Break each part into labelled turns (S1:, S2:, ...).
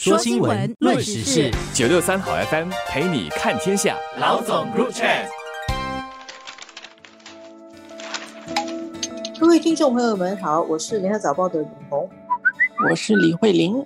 S1: 说新闻，论时事，
S2: 九六三好 FM 陪你看天下。
S1: 老总 Group Chat，
S3: 各位听众朋友们好，我是联合早报的李红，
S4: 我是李慧玲。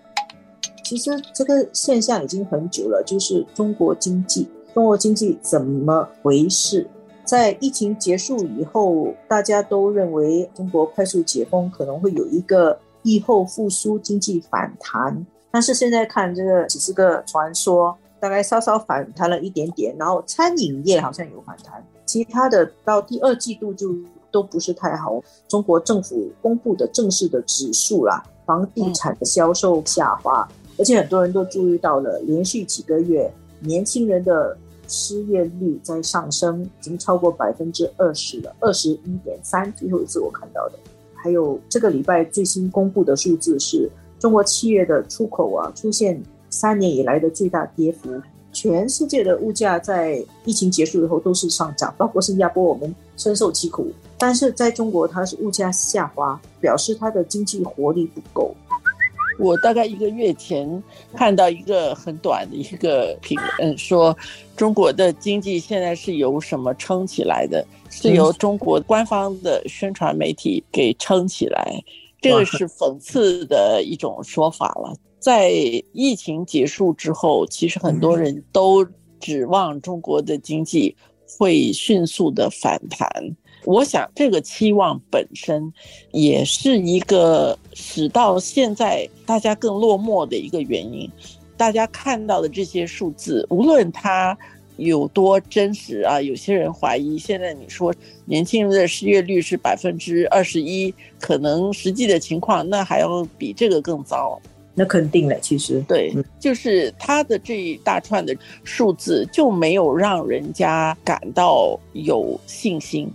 S3: 其实这个现象已经很久了，就是中国经济，中国经济怎么回事？在疫情结束以后，大家都认为中国快速解封可能会有一个疫后复苏经济反弹。但是现在看这个只是个传说，大概稍稍反弹了一点点，然后餐饮业好像有反弹，其他的到第二季度就都不是太好。中国政府公布的正式的指数啦，房地产的销售下滑，而且很多人都注意到了，连续几个月年轻人的失业率在上升，已经超过百分之二十了，二十一点三，最后一次我看到的。还有这个礼拜最新公布的数字是。中国七月的出口啊，出现三年以来的最大跌幅。全世界的物价在疫情结束以后都是上涨，包括新加坡，我们深受其苦。但是在中国，它是物价下滑，表示它的经济活力不够。
S4: 我大概一个月前看到一个很短的一个评论，说中国的经济现在是由什么撑起来的？是由中国官方的宣传媒体给撑起来。这个是讽刺的一种说法了。在疫情结束之后，其实很多人都指望中国的经济会迅速的反弹。我想，这个期望本身也是一个使到现在大家更落寞的一个原因。大家看到的这些数字，无论它。有多真实啊？有些人怀疑，现在你说年轻人的失业率是百分之二十一，可能实际的情况那还要比这个更糟。
S3: 那肯定了，其实
S4: 对，就是他的这一大串的数字就没有让人家感到有信心。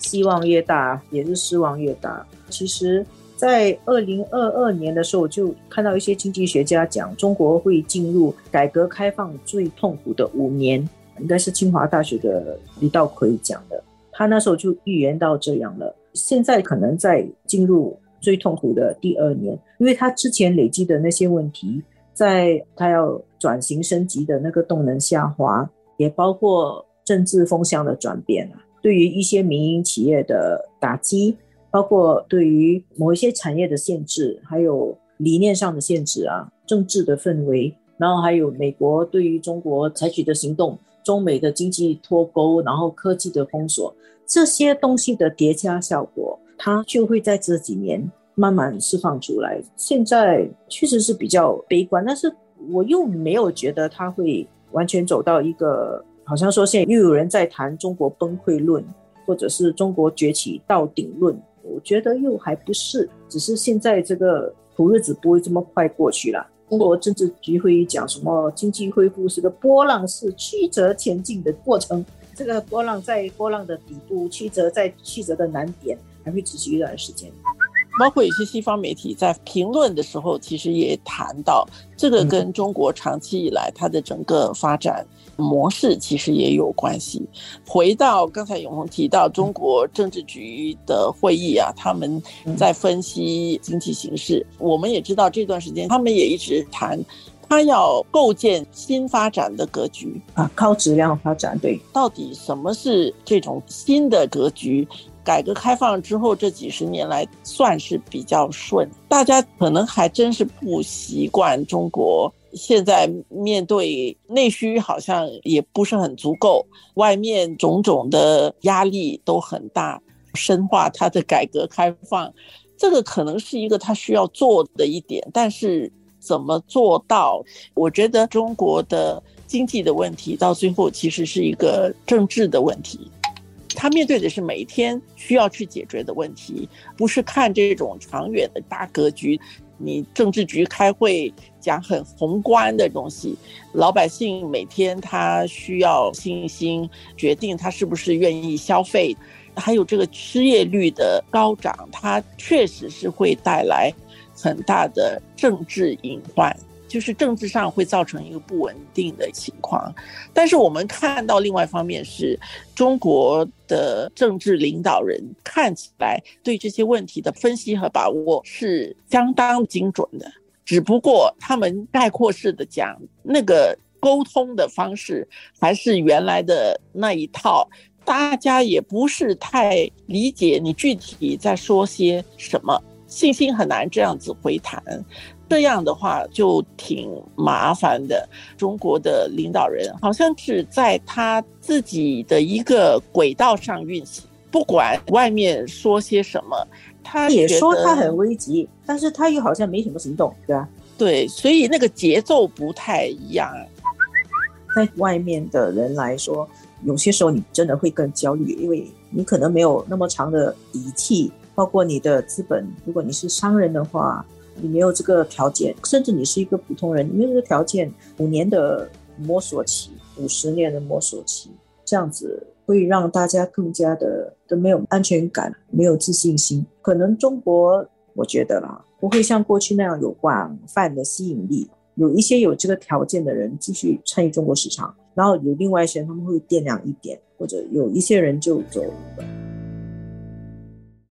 S3: 希望越大，也是失望越大。其实。在二零二二年的时候，就看到一些经济学家讲，中国会进入改革开放最痛苦的五年，应该是清华大学的李道奎讲的。他那时候就预言到这样了。现在可能在进入最痛苦的第二年，因为他之前累积的那些问题，在他要转型升级的那个动能下滑，也包括政治风向的转变啊，对于一些民营企业的打击。包括对于某一些产业的限制，还有理念上的限制啊，政治的氛围，然后还有美国对于中国采取的行动，中美的经济脱钩，然后科技的封锁，这些东西的叠加效果，它就会在这几年慢慢释放出来。现在确实是比较悲观，但是我又没有觉得它会完全走到一个，好像说现在又有人在谈中国崩溃论，或者是中国崛起到顶论。我觉得又还不是，只是现在这个苦日子不会这么快过去了。中国政治局会议讲什么？经济恢复是个波浪式曲折前进的过程，这个波浪在波浪的底部，曲折在曲折的难点，还会持续一段时间。
S4: 包括有些西方媒体在评论的时候，其实也谈到这个跟中国长期以来它的整个发展模式其实也有关系。回到刚才永红提到中国政治局的会议啊，他们在分析经济形势。我们也知道这段时间他们也一直谈，他要构建新发展的格局
S3: 啊，高质量发展。对，
S4: 到底什么是这种新的格局？改革开放之后，这几十年来算是比较顺。大家可能还真是不习惯中国现在面对内需，好像也不是很足够，外面种种的压力都很大。深化它的改革开放，这个可能是一个他需要做的一点，但是怎么做到？我觉得中国的经济的问题到最后其实是一个政治的问题。他面对的是每一天需要去解决的问题，不是看这种长远的大格局。你政治局开会讲很宏观的东西，老百姓每天他需要信心，决定他是不是愿意消费。还有这个失业率的高涨，它确实是会带来很大的政治隐患。就是政治上会造成一个不稳定的情况，但是我们看到另外一方面是中国的政治领导人看起来对这些问题的分析和把握是相当精准的。只不过他们概括式的讲，那个沟通的方式还是原来的那一套，大家也不是太理解你具体在说些什么，信心很难这样子回弹。这样的话就挺麻烦的。中国的领导人好像是在他自己的一个轨道上运行，不管外面说些什么。他
S3: 也说他很危急，但是他又好像没什么行动，对吧？
S4: 对，所以那个节奏不太一样。
S3: 在外面的人来说，有些时候你真的会更焦虑，因为你可能没有那么长的底气，包括你的资本。如果你是商人的话，你没有这个条件，甚至你是一个普通人，你没有这个条件，五年的摸索期，五十年的摸索期，这样子。会让大家更加的都没有安全感，没有自信心。可能中国，我觉得啦，不会像过去那样有广泛的吸引力。有一些有这个条件的人继续参与中国市场，然后有另外一些人他们会掂量一点，或者有一些人就走了。